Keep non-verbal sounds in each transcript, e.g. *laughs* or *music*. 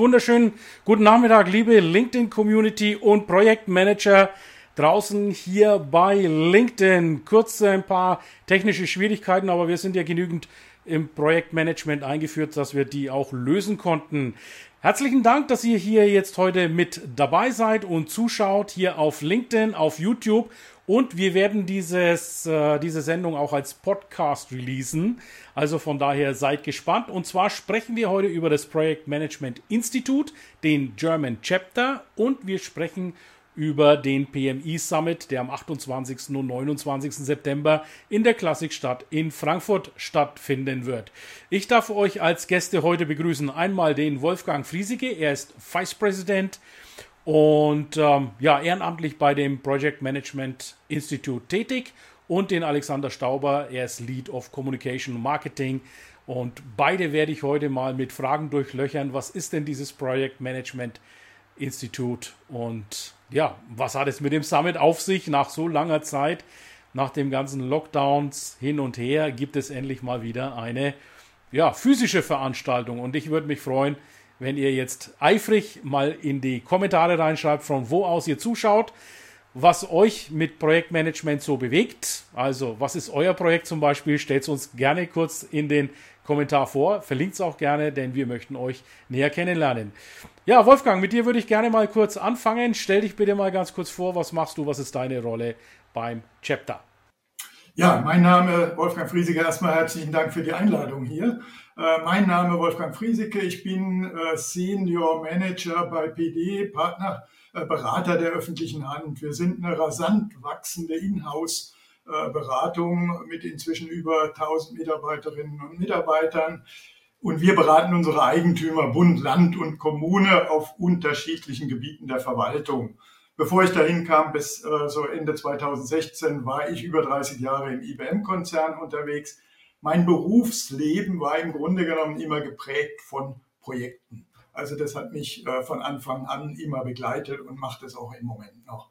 Wunderschönen guten Nachmittag, liebe LinkedIn-Community und Projektmanager draußen hier bei LinkedIn. Kurz ein paar technische Schwierigkeiten, aber wir sind ja genügend im Projektmanagement eingeführt, dass wir die auch lösen konnten. Herzlichen Dank, dass ihr hier jetzt heute mit dabei seid und zuschaut hier auf LinkedIn, auf YouTube und wir werden dieses, äh, diese Sendung auch als Podcast releasen. Also von daher seid gespannt. Und zwar sprechen wir heute über das Projektmanagement Institut, den German Chapter und wir sprechen über den PMI Summit, der am 28. und 29. September in der Klassikstadt in Frankfurt stattfinden wird. Ich darf euch als Gäste heute begrüßen einmal den Wolfgang Friesige, er ist Vice President und ähm, ja, ehrenamtlich bei dem Project Management Institute tätig und den Alexander Stauber, er ist Lead of Communication Marketing und beide werde ich heute mal mit Fragen durchlöchern. Was ist denn dieses Project Management Institute und ja, was hat es mit dem Summit auf sich nach so langer Zeit? Nach dem ganzen Lockdowns hin und her gibt es endlich mal wieder eine ja, physische Veranstaltung und ich würde mich freuen, wenn ihr jetzt eifrig mal in die Kommentare reinschreibt, von wo aus ihr zuschaut, was euch mit Projektmanagement so bewegt. Also, was ist euer Projekt zum Beispiel? Stellt es uns gerne kurz in den Kommentar vor. Verlinkt es auch gerne, denn wir möchten euch näher kennenlernen. Ja, Wolfgang, mit dir würde ich gerne mal kurz anfangen. Stell dich bitte mal ganz kurz vor. Was machst du? Was ist deine Rolle beim Chapter? Ja, mein Name Wolfgang Friesiger. Erstmal herzlichen Dank für die Einladung hier. Äh, mein Name Wolfgang Friesike. Ich bin äh, Senior Manager bei PD, Partner, äh, Berater der öffentlichen Hand. Wir sind eine rasant wachsende Inhouse-Beratung mit inzwischen über 1000 Mitarbeiterinnen und Mitarbeitern. Und wir beraten unsere Eigentümer Bund, Land und Kommune auf unterschiedlichen Gebieten der Verwaltung. Bevor ich dahin kam, bis äh, so Ende 2016, war ich über 30 Jahre im IBM-Konzern unterwegs. Mein Berufsleben war im Grunde genommen immer geprägt von Projekten. Also das hat mich äh, von Anfang an immer begleitet und macht es auch im Moment noch.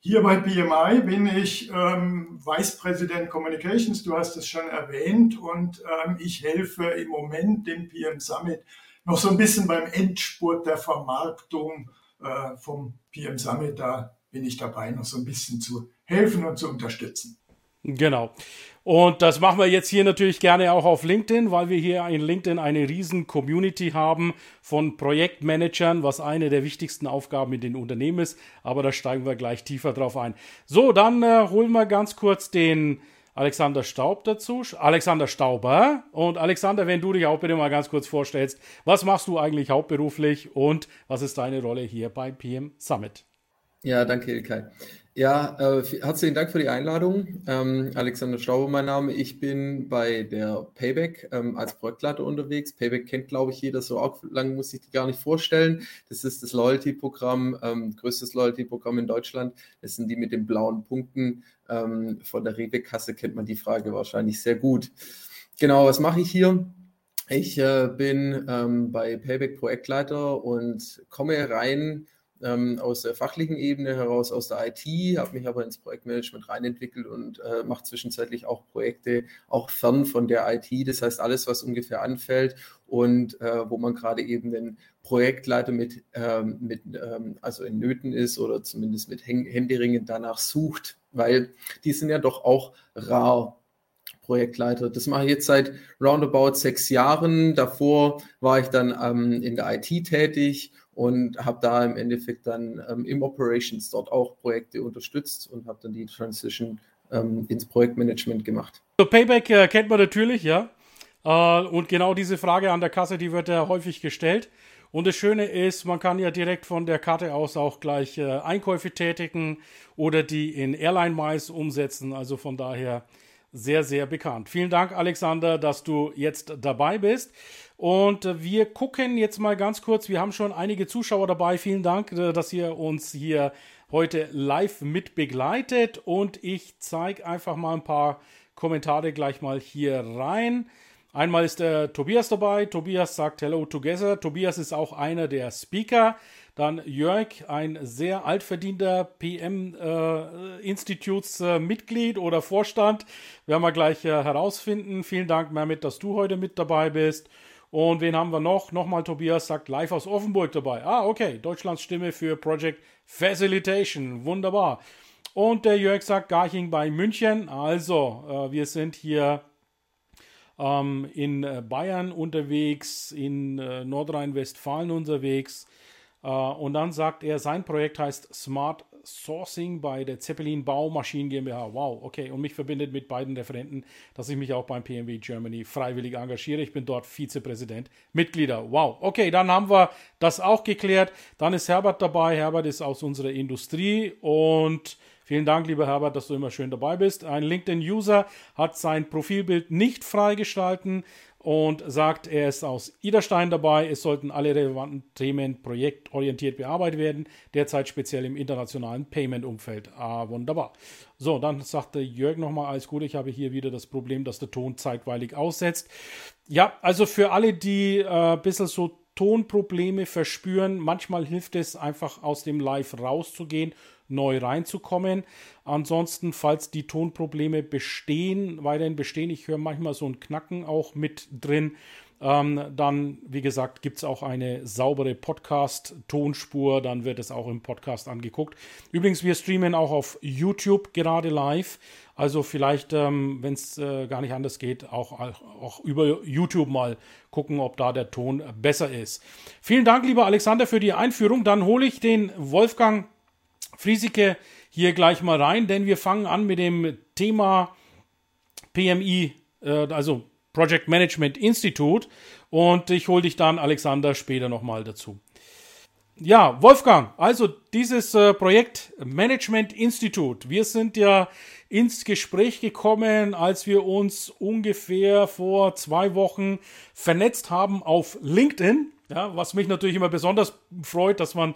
Hier bei PMI bin ich ähm, Vice President Communications, du hast es schon erwähnt, und ähm, ich helfe im Moment dem PM Summit noch so ein bisschen beim Endspurt der Vermarktung äh, vom PM Summit, da bin ich dabei, noch so ein bisschen zu helfen und zu unterstützen. Genau. Und das machen wir jetzt hier natürlich gerne auch auf LinkedIn, weil wir hier in LinkedIn eine riesen Community haben von Projektmanagern, was eine der wichtigsten Aufgaben in den Unternehmen ist. Aber da steigen wir gleich tiefer drauf ein. So, dann äh, holen wir ganz kurz den Alexander Staub dazu. Alexander Stauber. Und Alexander, wenn du dich auch bitte mal ganz kurz vorstellst, was machst du eigentlich hauptberuflich und was ist deine Rolle hier bei PM Summit? Ja, danke, Ilkay. Ja, äh, herzlichen Dank für die Einladung. Ähm, Alexander Stauber, mein Name. Ich bin bei der Payback ähm, als Projektleiter unterwegs. Payback kennt, glaube ich, jeder so arg lang muss ich die gar nicht vorstellen. Das ist das Loyalty-Programm, ähm, größtes Loyalty-Programm in Deutschland. Das sind die mit den blauen Punkten. Ähm, von der Rewe-Kasse kennt man die Frage wahrscheinlich sehr gut. Genau, was mache ich hier? Ich äh, bin ähm, bei Payback Projektleiter und komme rein ähm, aus der fachlichen Ebene heraus, aus der IT, habe mich aber ins Projektmanagement reinentwickelt und äh, mache zwischenzeitlich auch Projekte auch fern von der IT. Das heißt, alles, was ungefähr anfällt und äh, wo man gerade eben den Projektleiter mit, ähm, mit ähm, also in Nöten ist oder zumindest mit Händeringen danach sucht, weil die sind ja doch auch rar. Projektleiter. Das mache ich jetzt seit roundabout sechs Jahren. Davor war ich dann ähm, in der IT tätig und habe da im Endeffekt dann ähm, im Operations dort auch Projekte unterstützt und habe dann die Transition ähm, ins Projektmanagement gemacht. So, Payback äh, kennt man natürlich, ja. Äh, und genau diese Frage an der Kasse, die wird ja häufig gestellt. Und das Schöne ist, man kann ja direkt von der Karte aus auch gleich äh, Einkäufe tätigen oder die in Airline Miles umsetzen. Also von daher sehr, sehr bekannt. Vielen Dank, Alexander, dass du jetzt dabei bist. Und äh, wir gucken jetzt mal ganz kurz. Wir haben schon einige Zuschauer dabei. Vielen Dank, äh, dass ihr uns hier heute live mit begleitet. Und ich zeige einfach mal ein paar Kommentare gleich mal hier rein. Einmal ist der Tobias dabei. Tobias sagt Hello Together. Tobias ist auch einer der Speaker. Dann Jörg, ein sehr altverdienter PM-Institutsmitglied äh, äh, oder Vorstand. Werden wir gleich äh, herausfinden. Vielen Dank, Mehmet, dass du heute mit dabei bist. Und wen haben wir noch? Nochmal Tobias sagt live aus Offenburg dabei. Ah, okay. Deutschlands Stimme für Project Facilitation. Wunderbar. Und der Jörg sagt Garching bei München. Also, äh, wir sind hier ähm, in äh, Bayern unterwegs, in äh, Nordrhein-Westfalen unterwegs. Äh, und dann sagt er, sein Projekt heißt Smart Sourcing bei der Zeppelin Baumaschinen GmbH. Wow, okay. Und mich verbindet mit beiden Referenten, dass ich mich auch beim PMW Germany freiwillig engagiere. Ich bin dort Vizepräsident, Mitglieder. Wow, okay, dann haben wir das auch geklärt. Dann ist Herbert dabei. Herbert ist aus unserer Industrie und Vielen Dank, lieber Herbert, dass du immer schön dabei bist. Ein LinkedIn-User hat sein Profilbild nicht freigeschalten und sagt, er ist aus Iderstein dabei. Es sollten alle relevanten Themen projektorientiert bearbeitet werden, derzeit speziell im internationalen Payment-Umfeld. Ah, wunderbar. So, dann sagte Jörg nochmal alles Gute. Ich habe hier wieder das Problem, dass der Ton zeitweilig aussetzt. Ja, also für alle, die äh, ein bisschen so Tonprobleme verspüren, manchmal hilft es einfach aus dem Live rauszugehen neu reinzukommen. Ansonsten, falls die Tonprobleme bestehen, weiterhin bestehen, ich höre manchmal so ein Knacken auch mit drin, ähm, dann, wie gesagt, gibt es auch eine saubere Podcast-Tonspur, dann wird es auch im Podcast angeguckt. Übrigens, wir streamen auch auf YouTube gerade live. Also vielleicht, ähm, wenn es äh, gar nicht anders geht, auch, auch über YouTube mal gucken, ob da der Ton besser ist. Vielen Dank, lieber Alexander, für die Einführung. Dann hole ich den Wolfgang Friesike hier gleich mal rein, denn wir fangen an mit dem Thema PMI, äh, also Project Management Institute. Und ich hole dich dann, Alexander, später nochmal dazu. Ja, Wolfgang, also dieses äh, Projekt Management Institute. Wir sind ja ins Gespräch gekommen, als wir uns ungefähr vor zwei Wochen vernetzt haben auf LinkedIn. Ja, was mich natürlich immer besonders freut, dass man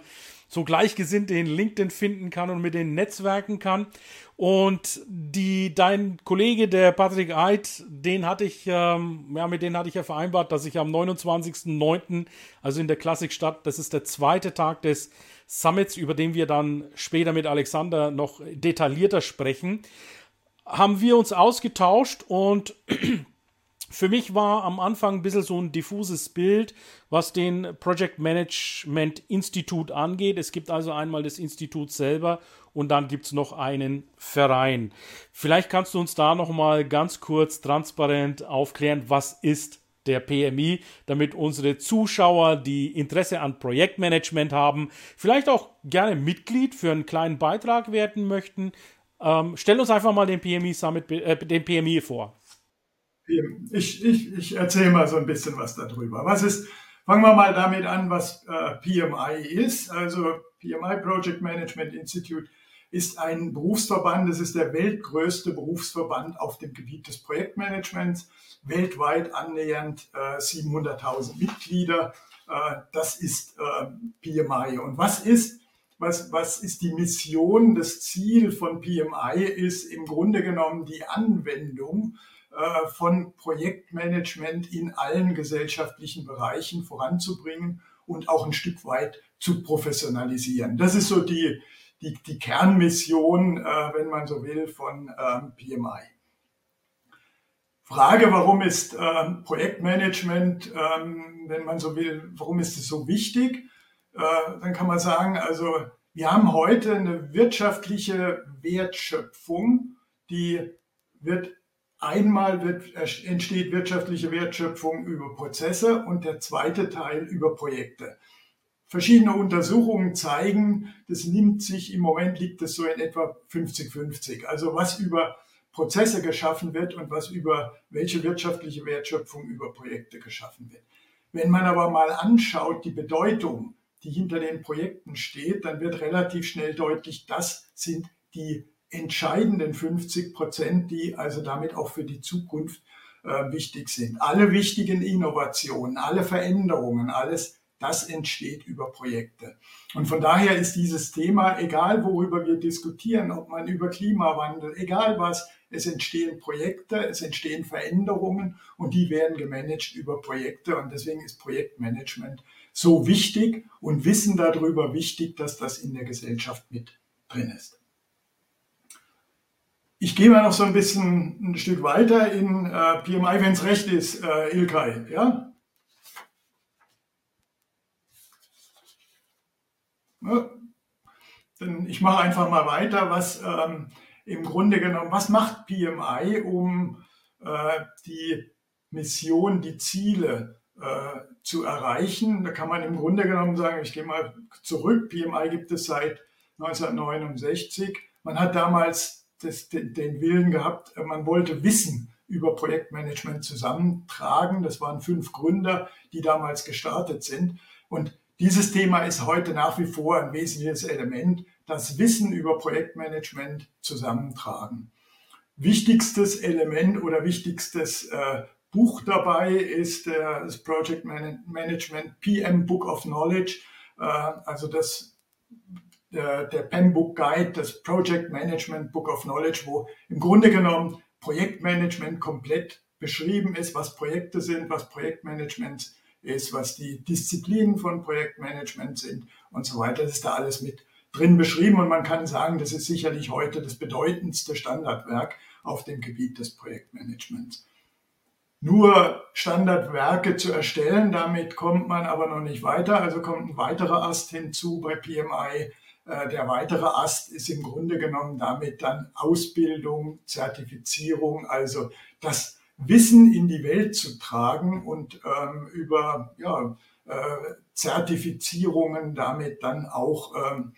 so Gleichgesinnte in LinkedIn finden kann und mit denen netzwerken kann. Und die, dein Kollege, der Patrick Eid, den hatte ich, ähm, ja, mit denen hatte ich ja vereinbart, dass ich am 29.09., also in der Klassikstadt, das ist der zweite Tag des Summits, über den wir dann später mit Alexander noch detaillierter sprechen, haben wir uns ausgetauscht und für mich war am Anfang ein bisschen so ein diffuses Bild, was den Project Management Institut angeht. Es gibt also einmal das Institut selber und dann gibt es noch einen Verein. Vielleicht kannst du uns da nochmal ganz kurz transparent aufklären, was ist der PMI, damit unsere Zuschauer, die Interesse an Projektmanagement haben, vielleicht auch gerne Mitglied für einen kleinen Beitrag werden möchten. Ähm, stell uns einfach mal den PMI Summit, äh, den PMI vor. Ich, ich, ich erzähle mal so ein bisschen was darüber. Was ist, fangen wir mal damit an, was äh, PMI ist. Also PMI Project Management Institute ist ein Berufsverband, es ist der weltgrößte Berufsverband auf dem Gebiet des Projektmanagements, weltweit annähernd äh, 700.000 Mitglieder. Äh, das ist äh, PMI. Und was ist, was, was ist die Mission? Das Ziel von PMI ist im Grunde genommen die Anwendung von Projektmanagement in allen gesellschaftlichen Bereichen voranzubringen und auch ein Stück weit zu professionalisieren. Das ist so die, die, die Kernmission, äh, wenn man so will, von ähm, PMI. Frage, warum ist ähm, Projektmanagement, ähm, wenn man so will, warum ist es so wichtig? Äh, dann kann man sagen, also wir haben heute eine wirtschaftliche Wertschöpfung, die wird Einmal wird, entsteht wirtschaftliche Wertschöpfung über Prozesse und der zweite Teil über Projekte. Verschiedene Untersuchungen zeigen, das nimmt sich, im Moment liegt es so in etwa 50-50. Also was über Prozesse geschaffen wird und was über welche wirtschaftliche Wertschöpfung über Projekte geschaffen wird. Wenn man aber mal anschaut, die Bedeutung, die hinter den Projekten steht, dann wird relativ schnell deutlich, das sind die entscheidenden 50 Prozent, die also damit auch für die Zukunft äh, wichtig sind. Alle wichtigen Innovationen, alle Veränderungen, alles, das entsteht über Projekte. Und von daher ist dieses Thema, egal worüber wir diskutieren, ob man über Klimawandel, egal was, es entstehen Projekte, es entstehen Veränderungen und die werden gemanagt über Projekte. Und deswegen ist Projektmanagement so wichtig und Wissen darüber wichtig, dass das in der Gesellschaft mit drin ist. Ich gehe mal noch so ein bisschen ein Stück weiter in äh, PMI, wenn es recht ist, äh, Ilkay. Ja? ja? Denn ich mache einfach mal weiter, was ähm, im Grunde genommen, was macht PMI, um äh, die Mission, die Ziele äh, zu erreichen? Da kann man im Grunde genommen sagen, ich gehe mal zurück, PMI gibt es seit 1969. Man hat damals das, den, den Willen gehabt, man wollte Wissen über Projektmanagement zusammentragen. Das waren fünf Gründer, die damals gestartet sind. Und dieses Thema ist heute nach wie vor ein wesentliches Element das Wissen über Projektmanagement zusammentragen. Wichtigstes Element oder wichtigstes äh, Buch dabei ist äh, das Project Management PM Book of Knowledge, äh, also das, der, der PEM Book Guide, das Project Management Book of Knowledge, wo im Grunde genommen Projektmanagement komplett beschrieben ist, was Projekte sind, was Projektmanagement ist, was die Disziplinen von Projektmanagement sind und so weiter. Das ist da alles mit drin beschrieben und man kann sagen, das ist sicherlich heute das bedeutendste Standardwerk auf dem Gebiet des Projektmanagements. Nur Standardwerke zu erstellen, damit kommt man aber noch nicht weiter. Also kommt ein weiterer Ast hinzu bei PMI. Äh, der weitere Ast ist im Grunde genommen damit dann Ausbildung, Zertifizierung, also das Wissen in die Welt zu tragen und ähm, über ja, äh, Zertifizierungen damit dann auch ähm,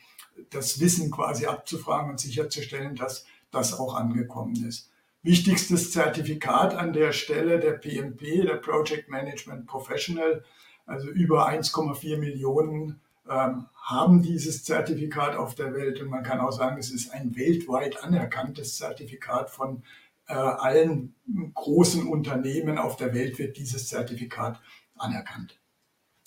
das Wissen quasi abzufragen und sicherzustellen, dass das auch angekommen ist. Wichtigstes Zertifikat an der Stelle der PMP, der Project Management Professional, also über 1,4 Millionen haben dieses Zertifikat auf der Welt und man kann auch sagen, es ist ein weltweit anerkanntes Zertifikat von äh, allen großen Unternehmen auf der Welt wird dieses Zertifikat anerkannt.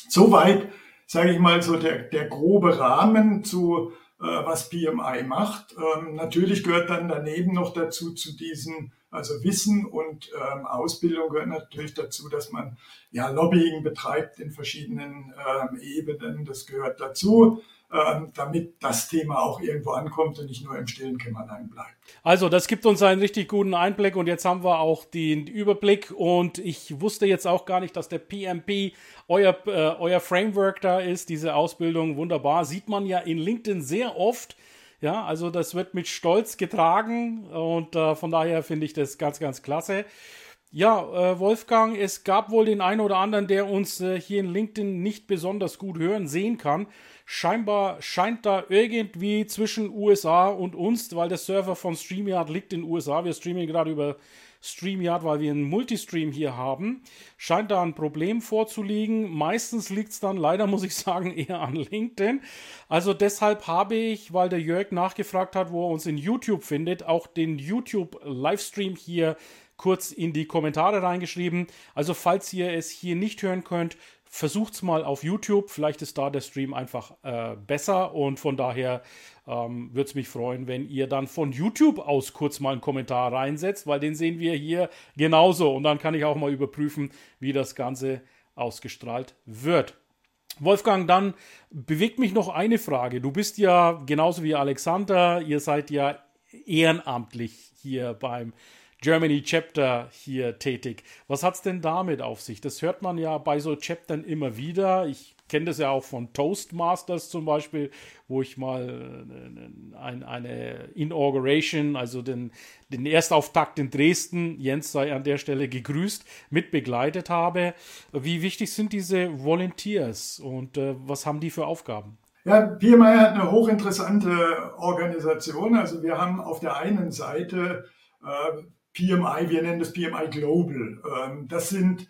Soweit, sage ich mal, so der, der grobe Rahmen zu was PMI macht. Ähm, natürlich gehört dann daneben noch dazu zu diesem, also Wissen und ähm, Ausbildung gehört natürlich dazu, dass man ja Lobbying betreibt in verschiedenen ähm, Ebenen. Das gehört dazu. Ähm, damit das Thema auch irgendwo ankommt und nicht nur im stillen Kämmerlein bleibt. Also, das gibt uns einen richtig guten Einblick und jetzt haben wir auch den Überblick und ich wusste jetzt auch gar nicht, dass der PMP euer, äh, euer Framework da ist, diese Ausbildung, wunderbar. Sieht man ja in LinkedIn sehr oft. Ja, also das wird mit Stolz getragen und äh, von daher finde ich das ganz, ganz klasse. Ja, äh, Wolfgang, es gab wohl den einen oder anderen, der uns äh, hier in LinkedIn nicht besonders gut hören, sehen kann scheinbar scheint da irgendwie zwischen USA und uns, weil der Server von StreamYard liegt in USA. Wir streamen gerade über StreamYard, weil wir einen Multistream hier haben. Scheint da ein Problem vorzuliegen. Meistens liegt es dann leider, muss ich sagen, *laughs* eher an LinkedIn. Also deshalb habe ich, weil der Jörg nachgefragt hat, wo er uns in YouTube findet, auch den YouTube-Livestream hier kurz in die Kommentare reingeschrieben. Also falls ihr es hier nicht hören könnt, versucht's mal auf YouTube. Vielleicht ist da der Stream einfach äh, besser und von daher ähm, würde es mich freuen, wenn ihr dann von YouTube aus kurz mal einen Kommentar reinsetzt, weil den sehen wir hier genauso und dann kann ich auch mal überprüfen, wie das Ganze ausgestrahlt wird. Wolfgang, dann bewegt mich noch eine Frage. Du bist ja genauso wie Alexander, ihr seid ja ehrenamtlich hier beim Germany Chapter hier tätig. Was hat es denn damit auf sich? Das hört man ja bei so Chaptern immer wieder. Ich kenne das ja auch von Toastmasters zum Beispiel, wo ich mal äh, ein, eine Inauguration, also den, den Erstauftakt in Dresden, Jens sei an der Stelle gegrüßt, mit begleitet habe. Wie wichtig sind diese Volunteers und äh, was haben die für Aufgaben? Ja, PMI hat eine hochinteressante Organisation. Also wir haben auf der einen Seite äh, PMI, wir nennen das PMI Global. Ähm, das sind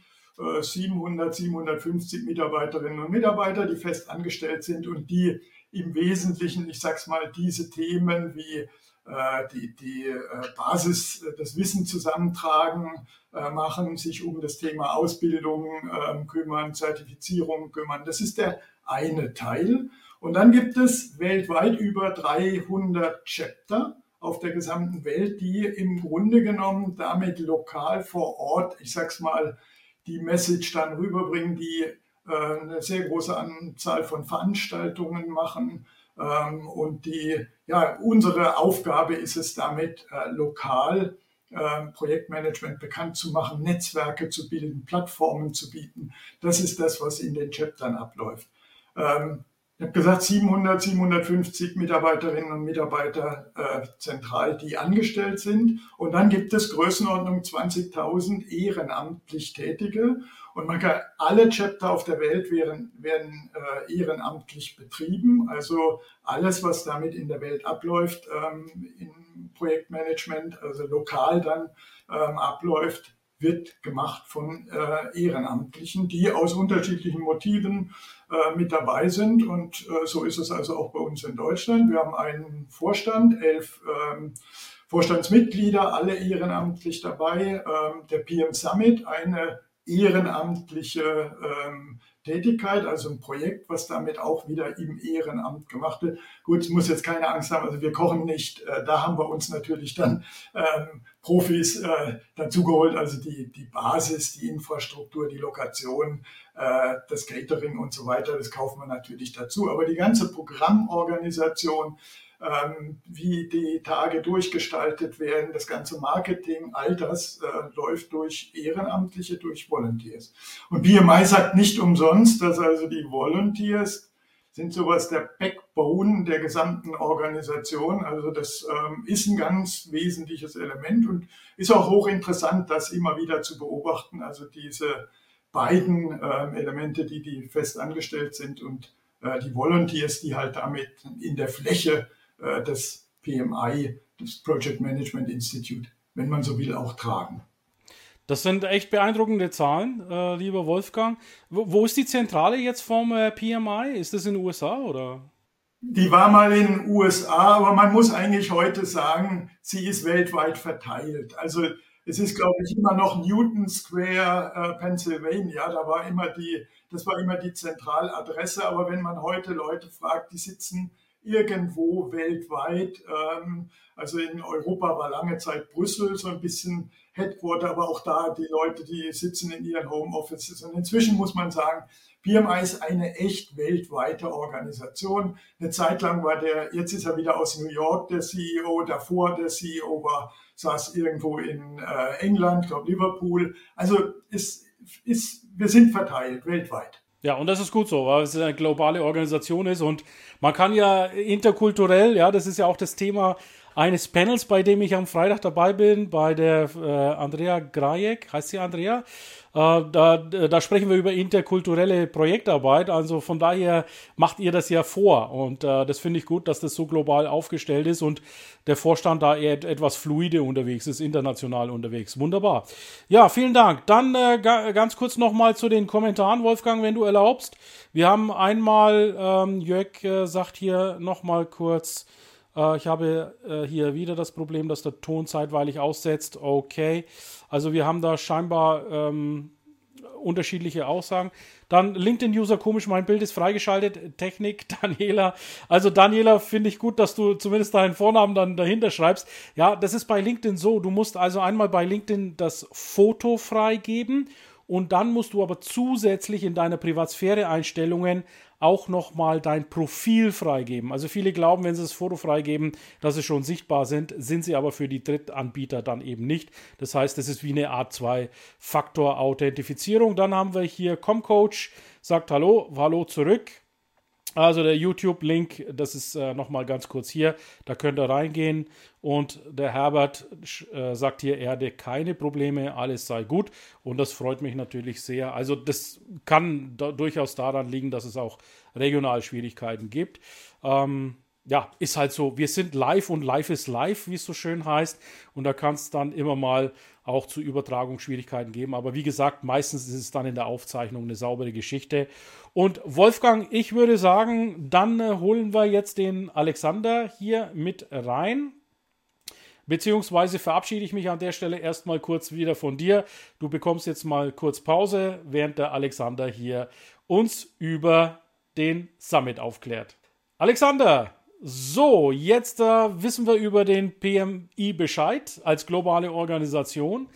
700, äh, 750 Mitarbeiterinnen und Mitarbeiter, die fest angestellt sind und die im Wesentlichen, ich sag's mal, diese Themen wie äh, die, die äh, Basis, das Wissen zusammentragen, machen, sich um das Thema Ausbildung ähm, kümmern, Zertifizierung kümmern. Das ist der eine Teil. Und dann gibt es weltweit über 300 Chapter auf der gesamten Welt, die im Grunde genommen damit lokal vor Ort, ich sag's mal, die Message dann rüberbringen, die äh, eine sehr große Anzahl von Veranstaltungen machen. Ähm, und die, ja, unsere Aufgabe ist es damit, äh, lokal äh, Projektmanagement bekannt zu machen, Netzwerke zu bilden, Plattformen zu bieten. Das ist das, was in den Chaptern abläuft. Ähm, ich habe gesagt, 700, 750 Mitarbeiterinnen und Mitarbeiter äh, zentral, die angestellt sind. Und dann gibt es Größenordnung 20.000 ehrenamtlich Tätige. Und man kann, alle Chapter auf der Welt werden, werden äh, ehrenamtlich betrieben. Also alles, was damit in der Welt abläuft, ähm, im Projektmanagement, also lokal dann ähm, abläuft, wird gemacht von äh, Ehrenamtlichen, die aus unterschiedlichen Motiven äh, mit dabei sind. Und äh, so ist es also auch bei uns in Deutschland. Wir haben einen Vorstand, elf ähm, Vorstandsmitglieder, alle ehrenamtlich dabei. Ähm, der PM Summit, eine ehrenamtliche ähm, Tätigkeit, also ein Projekt, was damit auch wieder im Ehrenamt gemacht wird. Gut, muss jetzt keine Angst haben, also wir kochen nicht. Äh, da haben wir uns natürlich dann ähm, Profis äh, dazugeholt, also die, die Basis, die Infrastruktur, die Lokation, äh, das Catering und so weiter, das kaufen wir natürlich dazu. Aber die ganze Programmorganisation, wie die Tage durchgestaltet werden, das ganze Marketing, all das äh, läuft durch Ehrenamtliche, durch Volunteers. Und BMI sagt nicht umsonst, dass also die Volunteers sind sowas der Backbone der gesamten Organisation. Also das ähm, ist ein ganz wesentliches Element und ist auch hochinteressant, das immer wieder zu beobachten. Also diese beiden äh, Elemente, die, die fest angestellt sind und äh, die Volunteers, die halt damit in der Fläche äh, das PMI, das Project Management Institute, wenn man so will, auch tragen. Das sind echt beeindruckende Zahlen, äh, lieber Wolfgang. Wo, wo, ist die Zentrale jetzt vom äh, PMI? Ist das in den USA oder? Die war mal in den USA, aber man muss eigentlich heute sagen, sie ist weltweit verteilt. Also es ist, glaube ich, immer noch Newton Square, äh, Pennsylvania. Da war immer die, das war immer die Zentraladresse. Aber wenn man heute Leute fragt, die sitzen irgendwo weltweit. Ähm, also in Europa war lange Zeit Brüssel so ein bisschen Headquarter, aber auch da die Leute, die sitzen in ihren Homeoffices. Und inzwischen muss man sagen, PMI ist eine echt weltweite Organisation. Eine Zeit lang war der, jetzt ist er wieder aus New York der CEO, davor der CEO war, saß irgendwo in äh, England, glaube Liverpool. Also es ist, wir sind verteilt weltweit. Ja, und das ist gut so, weil es eine globale Organisation ist und man kann ja interkulturell, ja, das ist ja auch das Thema eines Panels, bei dem ich am Freitag dabei bin, bei der äh, Andrea Grajek, heißt sie Andrea? Äh, da, da sprechen wir über interkulturelle Projektarbeit. Also von daher macht ihr das ja vor. Und äh, das finde ich gut, dass das so global aufgestellt ist und der Vorstand da eher etwas fluide unterwegs ist, international unterwegs. Wunderbar. Ja, vielen Dank. Dann äh, ganz kurz nochmal zu den Kommentaren, Wolfgang, wenn du erlaubst. Wir haben einmal, ähm, Jörg äh, sagt hier nochmal kurz, ich habe äh, hier wieder das Problem, dass der Ton zeitweilig aussetzt. Okay. Also wir haben da scheinbar ähm, unterschiedliche Aussagen. Dann LinkedIn-User, komisch, mein Bild ist freigeschaltet. Technik, *laughs* Daniela. Also Daniela, finde ich gut, dass du zumindest deinen Vornamen dann dahinter schreibst. Ja, das ist bei LinkedIn so. Du musst also einmal bei LinkedIn das Foto freigeben und dann musst du aber zusätzlich in deiner Privatsphäre-Einstellungen auch nochmal dein Profil freigeben. Also viele glauben, wenn sie das Foto freigeben, dass sie schon sichtbar sind, sind sie aber für die Drittanbieter dann eben nicht. Das heißt, es ist wie eine Art 2-Faktor-Authentifizierung. Dann haben wir hier Comcoach, sagt Hallo, Hallo zurück. Also der YouTube-Link, das ist äh, nochmal ganz kurz hier, da könnt ihr reingehen und der Herbert äh, sagt hier, er hatte keine Probleme, alles sei gut und das freut mich natürlich sehr. Also das kann da durchaus daran liegen, dass es auch regional Schwierigkeiten gibt. Ähm, ja, ist halt so, wir sind live und live ist live, wie es so schön heißt. Und da kann es dann immer mal auch zu Übertragungsschwierigkeiten geben. Aber wie gesagt, meistens ist es dann in der Aufzeichnung eine saubere Geschichte. Und Wolfgang, ich würde sagen, dann äh, holen wir jetzt den Alexander hier mit rein. beziehungsweise verabschiede ich mich an der Stelle erstmal kurz wieder von dir. Du bekommst jetzt mal kurz Pause, während der Alexander hier uns über den Summit aufklärt. Alexander, so, jetzt äh, wissen wir über den PMI Bescheid als globale Organisation.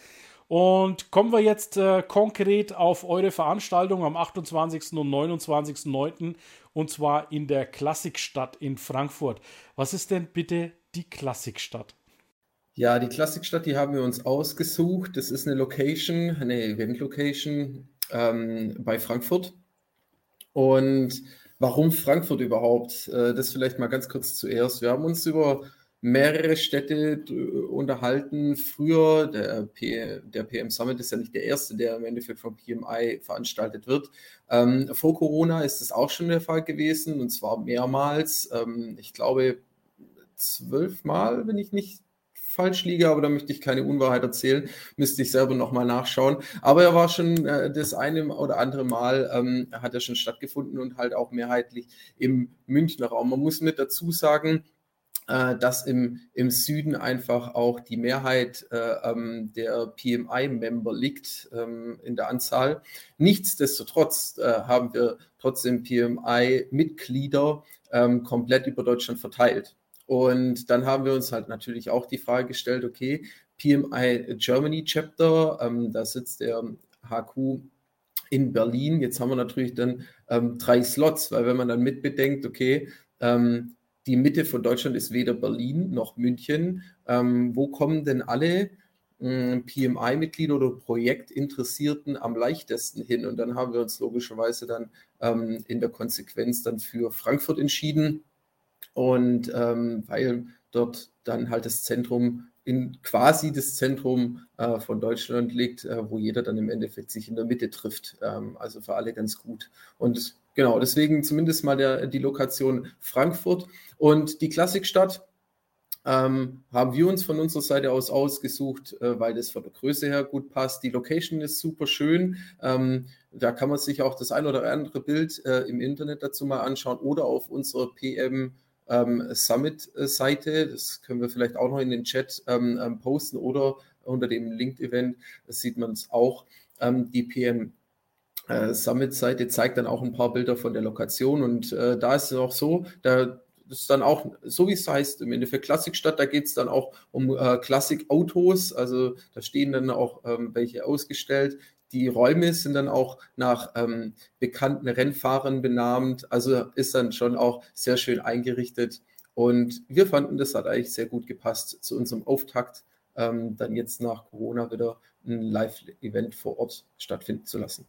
Und kommen wir jetzt äh, konkret auf eure Veranstaltung am 28. und 29.09. und zwar in der Klassikstadt in Frankfurt. Was ist denn bitte die Klassikstadt? Ja, die Klassikstadt, die haben wir uns ausgesucht. Das ist eine Location, eine Event-Location ähm, bei Frankfurt. Und warum Frankfurt überhaupt? Äh, das vielleicht mal ganz kurz zuerst. Wir haben uns über mehrere Städte unterhalten. Früher, der, P, der PM Summit ist ja nicht der erste, der im Endeffekt vom PMI veranstaltet wird. Ähm, vor Corona ist das auch schon der Fall gewesen und zwar mehrmals. Ähm, ich glaube zwölfmal, wenn ich nicht falsch liege, aber da möchte ich keine Unwahrheit erzählen, müsste ich selber nochmal nachschauen. Aber er war schon äh, das eine oder andere Mal, ähm, hat er schon stattgefunden und halt auch mehrheitlich im Münchner Raum. Man muss mit dazu sagen, äh, dass im, im Süden einfach auch die Mehrheit äh, ähm, der PMI-Member liegt ähm, in der Anzahl. Nichtsdestotrotz äh, haben wir trotzdem PMI-Mitglieder ähm, komplett über Deutschland verteilt. Und dann haben wir uns halt natürlich auch die Frage gestellt, okay, PMI Germany Chapter, ähm, da sitzt der HQ in Berlin. Jetzt haben wir natürlich dann ähm, drei Slots, weil wenn man dann mitbedenkt, okay, ähm, die Mitte von Deutschland ist weder Berlin noch München. Ähm, wo kommen denn alle äh, PMI-Mitglieder oder Projektinteressierten am leichtesten hin? Und dann haben wir uns logischerweise dann ähm, in der Konsequenz dann für Frankfurt entschieden. Und ähm, weil dort dann halt das Zentrum in quasi das Zentrum äh, von Deutschland liegt, äh, wo jeder dann im Endeffekt sich in der Mitte trifft. Ähm, also für alle ganz gut. Und genau, deswegen zumindest mal der, die Lokation Frankfurt. Und die Klassikstadt ähm, haben wir uns von unserer Seite aus ausgesucht, äh, weil das von der Größe her gut passt. Die Location ist super schön. Ähm, da kann man sich auch das ein oder andere Bild äh, im Internet dazu mal anschauen oder auf unserer PM ähm, Summit-Seite. Das können wir vielleicht auch noch in den Chat ähm, ähm, posten oder unter dem Linked-Event sieht man es auch. Ähm, die PM äh, Summit-Seite zeigt dann auch ein paar Bilder von der Lokation und äh, da ist es auch so, da das ist dann auch, so wie es heißt, im Endeffekt Klassikstadt, da geht es dann auch um äh, Klassikautos, also da stehen dann auch ähm, welche ausgestellt. Die Räume sind dann auch nach ähm, bekannten Rennfahrern benannt, also ist dann schon auch sehr schön eingerichtet. Und wir fanden, das hat eigentlich sehr gut gepasst zu unserem Auftakt, ähm, dann jetzt nach Corona wieder ein Live-Event vor Ort stattfinden zu lassen.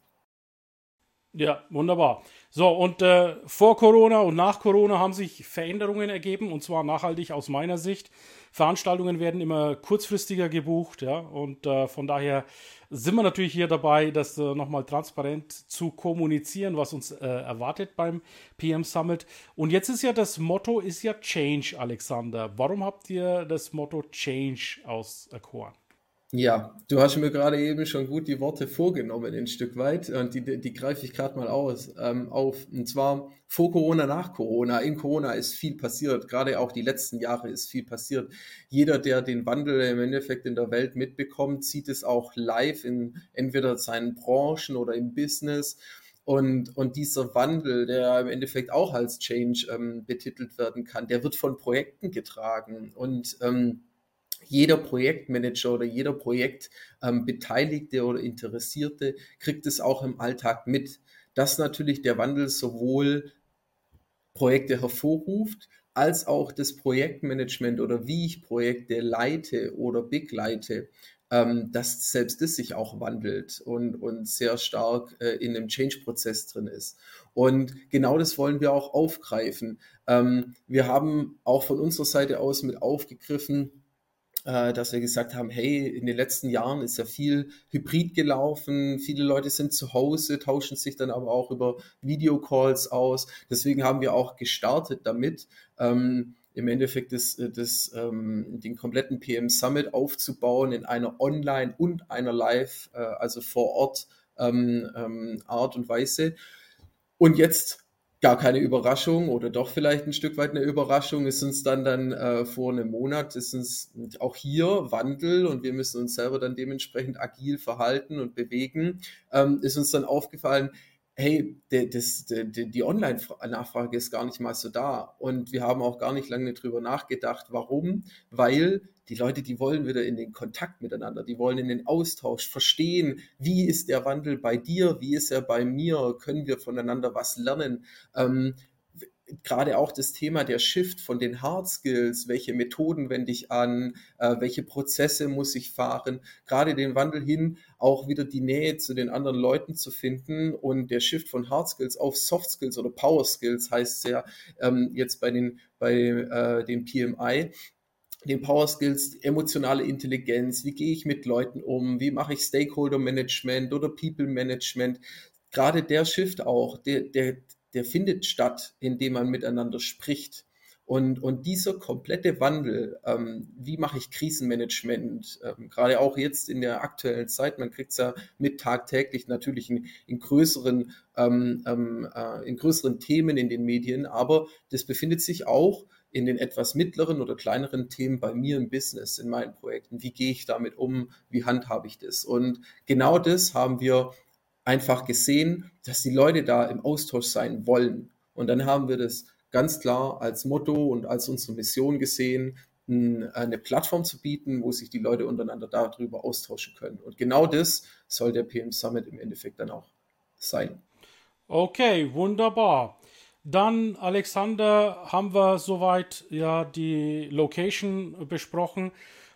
Ja, wunderbar. So, und äh, vor Corona und nach Corona haben sich Veränderungen ergeben, und zwar nachhaltig aus meiner Sicht. Veranstaltungen werden immer kurzfristiger gebucht, ja, und äh, von daher sind wir natürlich hier dabei, das äh, nochmal transparent zu kommunizieren, was uns äh, erwartet beim PM Summit. Und jetzt ist ja das Motto, ist ja Change, Alexander. Warum habt ihr das Motto Change auserkoren? Ja, du hast mir gerade eben schon gut die Worte vorgenommen, ein Stück weit, und die, die greife ich gerade mal aus, ähm, auf. Und zwar vor Corona, nach Corona. In Corona ist viel passiert, gerade auch die letzten Jahre ist viel passiert. Jeder, der den Wandel im Endeffekt in der Welt mitbekommt, sieht es auch live in entweder seinen Branchen oder im Business. Und, und dieser Wandel, der im Endeffekt auch als Change ähm, betitelt werden kann, der wird von Projekten getragen. Und ähm, jeder Projektmanager oder jeder Projektbeteiligte ähm, oder Interessierte kriegt es auch im Alltag mit, dass natürlich der Wandel sowohl Projekte hervorruft, als auch das Projektmanagement oder wie ich Projekte leite oder begleite, ähm, dass selbst das sich auch wandelt und, und sehr stark äh, in einem Change-Prozess drin ist. Und genau das wollen wir auch aufgreifen. Ähm, wir haben auch von unserer Seite aus mit aufgegriffen, äh, dass wir gesagt haben, hey, in den letzten Jahren ist ja viel Hybrid gelaufen, viele Leute sind zu Hause, tauschen sich dann aber auch über Videocalls aus. Deswegen haben wir auch gestartet damit, ähm, im Endeffekt das, das, ähm, den kompletten PM Summit aufzubauen in einer Online- und einer Live, äh, also vor Ort ähm, ähm, Art und Weise. Und jetzt gar keine Überraschung oder doch vielleicht ein Stück weit eine Überraschung ist uns dann dann äh, vor einem Monat ist uns auch hier Wandel und wir müssen uns selber dann dementsprechend agil verhalten und bewegen ähm, ist uns dann aufgefallen hey, der, das, der, die Online-Nachfrage ist gar nicht mal so da. Und wir haben auch gar nicht lange drüber nachgedacht. Warum? Weil die Leute, die wollen wieder in den Kontakt miteinander, die wollen in den Austausch verstehen, wie ist der Wandel bei dir, wie ist er bei mir, können wir voneinander was lernen. Ähm, gerade auch das Thema der Shift von den Hard Skills, welche Methoden wende ich an, äh, welche Prozesse muss ich fahren, gerade den Wandel hin, auch wieder die Nähe zu den anderen Leuten zu finden und der Shift von Hard Skills auf Soft Skills oder Power Skills heißt es ja ähm, jetzt bei den, bei äh, dem PMI, den Power Skills, emotionale Intelligenz, wie gehe ich mit Leuten um, wie mache ich Stakeholder Management oder People Management. Gerade der Shift auch, der, der, der findet statt, indem man miteinander spricht. Und, und dieser komplette Wandel, ähm, wie mache ich Krisenmanagement, ähm, gerade auch jetzt in der aktuellen Zeit, man kriegt es ja mit tagtäglich natürlich in, in größeren, ähm, ähm, äh, in größeren Themen in den Medien, aber das befindet sich auch in den etwas mittleren oder kleineren Themen bei mir im Business, in meinen Projekten. Wie gehe ich damit um? Wie handhabe ich das? Und genau das haben wir einfach gesehen, dass die Leute da im Austausch sein wollen. Und dann haben wir das ganz klar als Motto und als unsere Mission gesehen, eine Plattform zu bieten, wo sich die Leute untereinander darüber austauschen können. Und genau das soll der PM Summit im Endeffekt dann auch sein. Okay, wunderbar. Dann, Alexander, haben wir soweit ja die Location besprochen.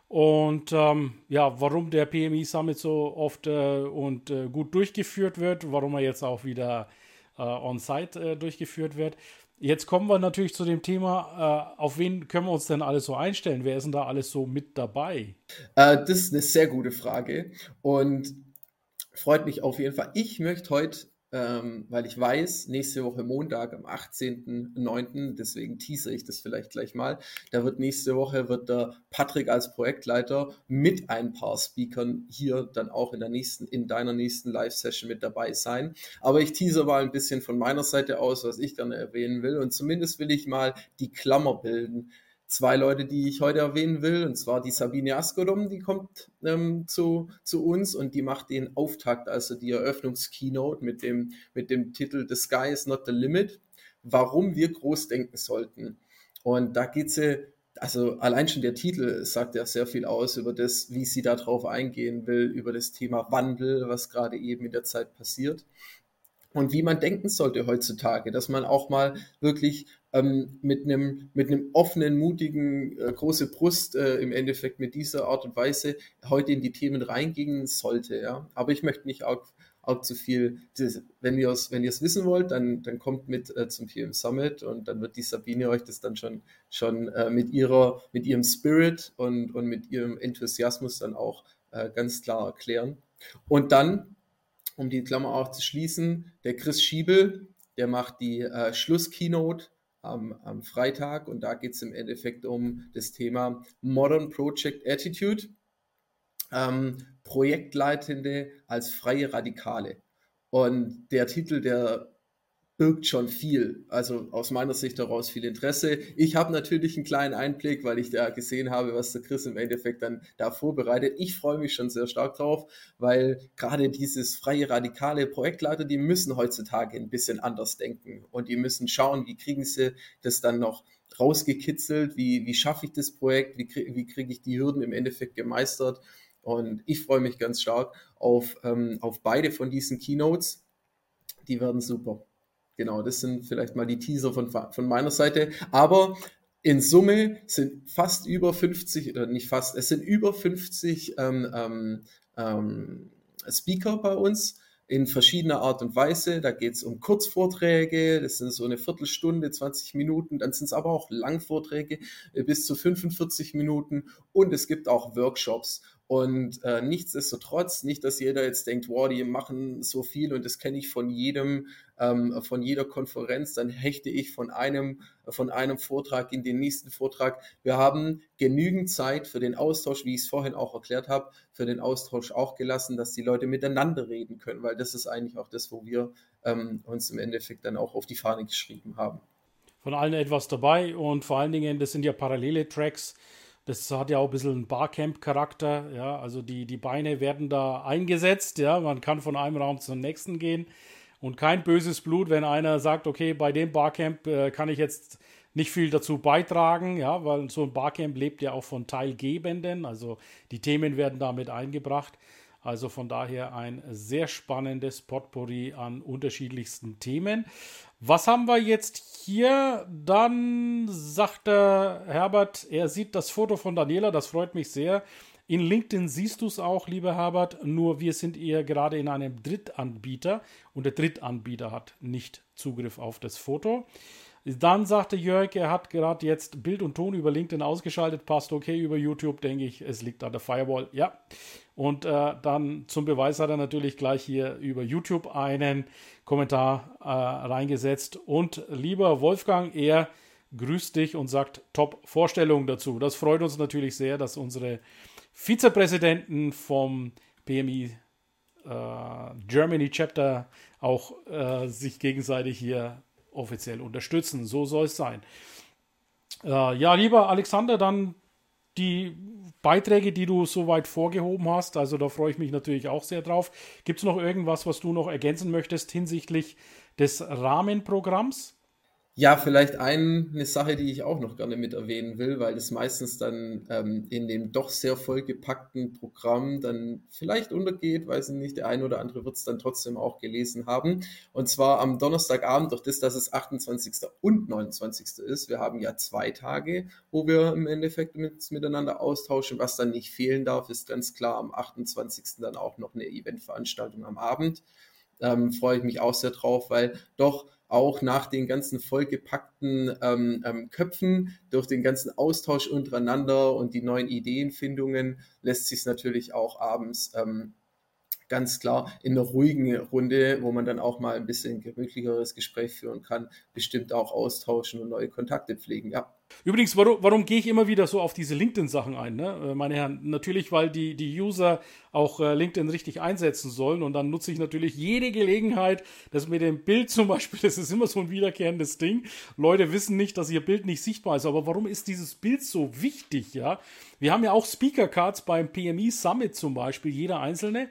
Und ähm, ja, warum der PMI Summit so oft äh, und äh, gut durchgeführt wird, warum er jetzt auch wieder äh, on-site äh, durchgeführt wird. Jetzt kommen wir natürlich zu dem Thema, äh, auf wen können wir uns denn alles so einstellen? Wer ist denn da alles so mit dabei? Äh, das ist eine sehr gute Frage und freut mich auf jeden Fall. Ich möchte heute ähm, weil ich weiß, nächste Woche Montag am 18.09., deswegen teaser ich das vielleicht gleich mal, da wird nächste Woche wird der Patrick als Projektleiter mit ein paar Speakern hier dann auch in der nächsten, in deiner nächsten Live-Session mit dabei sein. Aber ich teaser mal ein bisschen von meiner Seite aus, was ich gerne erwähnen will. Und zumindest will ich mal die Klammer bilden zwei Leute, die ich heute erwähnen will, und zwar die Sabine Askodom, die kommt ähm, zu, zu uns und die macht den Auftakt, also die Eröffnungskeynote mit dem, mit dem Titel The Sky is not the limit, warum wir groß denken sollten. Und da geht sie, also allein schon der Titel sagt ja sehr viel aus über das, wie sie darauf eingehen will, über das Thema Wandel, was gerade eben in der Zeit passiert und wie man denken sollte heutzutage, dass man auch mal wirklich ähm, mit einem mit einem offenen, mutigen, äh, große Brust äh, im Endeffekt mit dieser Art und Weise heute in die Themen reingehen sollte. Ja, aber ich möchte nicht auch, auch zu viel. Wenn ihr es wenn ihr es wissen wollt, dann dann kommt mit äh, zum PM Summit und dann wird die Sabine euch das dann schon schon äh, mit ihrer mit ihrem Spirit und und mit ihrem Enthusiasmus dann auch äh, ganz klar erklären. Und dann um die Klammer auch zu schließen, der Chris Schiebel, der macht die äh, Schlusskeynote am, am Freitag und da geht es im Endeffekt um das Thema Modern Project Attitude, ähm, Projektleitende als freie Radikale. Und der Titel, der birgt schon viel. Also aus meiner Sicht daraus viel Interesse. Ich habe natürlich einen kleinen Einblick, weil ich da gesehen habe, was der Chris im Endeffekt dann da vorbereitet. Ich freue mich schon sehr stark drauf, weil gerade dieses freie radikale Projektleiter, die müssen heutzutage ein bisschen anders denken und die müssen schauen, wie kriegen sie das dann noch rausgekitzelt, wie, wie schaffe ich das Projekt, wie, wie kriege ich die Hürden im Endeffekt gemeistert. Und ich freue mich ganz stark auf, ähm, auf beide von diesen Keynotes. Die werden super. Genau, das sind vielleicht mal die Teaser von, von meiner Seite. Aber in Summe sind fast über 50, oder nicht fast, es sind über 50 ähm, ähm, ähm, Speaker bei uns in verschiedener Art und Weise. Da geht es um Kurzvorträge, das sind so eine Viertelstunde, 20 Minuten, dann sind es aber auch Langvorträge äh, bis zu 45 Minuten und es gibt auch Workshops. Und äh, nichtsdestotrotz, nicht, dass jeder jetzt denkt, wow, die machen so viel und das kenne ich von jedem, ähm, von jeder Konferenz, dann hechte ich von einem, von einem Vortrag in den nächsten Vortrag. Wir haben genügend Zeit für den Austausch, wie ich es vorhin auch erklärt habe, für den Austausch auch gelassen, dass die Leute miteinander reden können, weil das ist eigentlich auch das, wo wir ähm, uns im Endeffekt dann auch auf die Fahne geschrieben haben. Von allen etwas dabei und vor allen Dingen, das sind ja parallele Tracks. Das hat ja auch ein bisschen einen Barcamp-Charakter, ja, also die, die Beine werden da eingesetzt, ja, man kann von einem Raum zum nächsten gehen. Und kein böses Blut, wenn einer sagt, okay, bei dem Barcamp äh, kann ich jetzt nicht viel dazu beitragen, ja, weil so ein Barcamp lebt ja auch von Teilgebenden, also die Themen werden damit eingebracht. Also von daher ein sehr spannendes Potpourri an unterschiedlichsten Themen. Was haben wir jetzt hier? Dann sagte Herbert, er sieht das Foto von Daniela, das freut mich sehr. In LinkedIn siehst du es auch, lieber Herbert, nur wir sind eher gerade in einem Drittanbieter und der Drittanbieter hat nicht Zugriff auf das Foto. Dann sagte Jörg, er hat gerade jetzt Bild und Ton über LinkedIn ausgeschaltet, passt okay über YouTube, denke ich, es liegt an der Firewall. Ja. Und äh, dann zum Beweis hat er natürlich gleich hier über YouTube einen Kommentar äh, reingesetzt. Und lieber Wolfgang, er grüßt dich und sagt Top-Vorstellung dazu. Das freut uns natürlich sehr, dass unsere Vizepräsidenten vom PMI äh, Germany Chapter auch äh, sich gegenseitig hier offiziell unterstützen. So soll es sein. Äh, ja, lieber Alexander, dann die Beiträge, die du soweit vorgehoben hast. Also da freue ich mich natürlich auch sehr drauf. Gibt es noch irgendwas, was du noch ergänzen möchtest hinsichtlich des Rahmenprogramms? Ja, vielleicht eine Sache, die ich auch noch gerne mit erwähnen will, weil es meistens dann ähm, in dem doch sehr vollgepackten Programm dann vielleicht untergeht, weiß ich nicht, der eine oder andere wird es dann trotzdem auch gelesen haben. Und zwar am Donnerstagabend, durch das, dass es 28. und 29. ist. Wir haben ja zwei Tage, wo wir im Endeffekt mit, miteinander austauschen. Was dann nicht fehlen darf, ist ganz klar am 28. dann auch noch eine Eventveranstaltung am Abend. Ähm, freue ich mich auch sehr drauf, weil doch auch nach den ganzen vollgepackten ähm, ähm, Köpfen, durch den ganzen Austausch untereinander und die neuen Ideenfindungen lässt sich natürlich auch abends ähm, ganz klar in einer ruhigen Runde, wo man dann auch mal ein bisschen gemütlicheres Gespräch führen kann, bestimmt auch austauschen und neue Kontakte pflegen, ja. Übrigens, warum, warum gehe ich immer wieder so auf diese LinkedIn-Sachen ein, ne? Äh, meine Herren? Natürlich, weil die, die User auch äh, LinkedIn richtig einsetzen sollen und dann nutze ich natürlich jede Gelegenheit, dass mit dem Bild zum *laughs* Beispiel, das ist immer so ein wiederkehrendes Ding. Leute wissen nicht, dass ihr Bild nicht sichtbar ist, aber warum ist dieses Bild so wichtig, ja? Wir haben ja auch Speaker-Cards beim PMI Summit zum Beispiel, jeder einzelne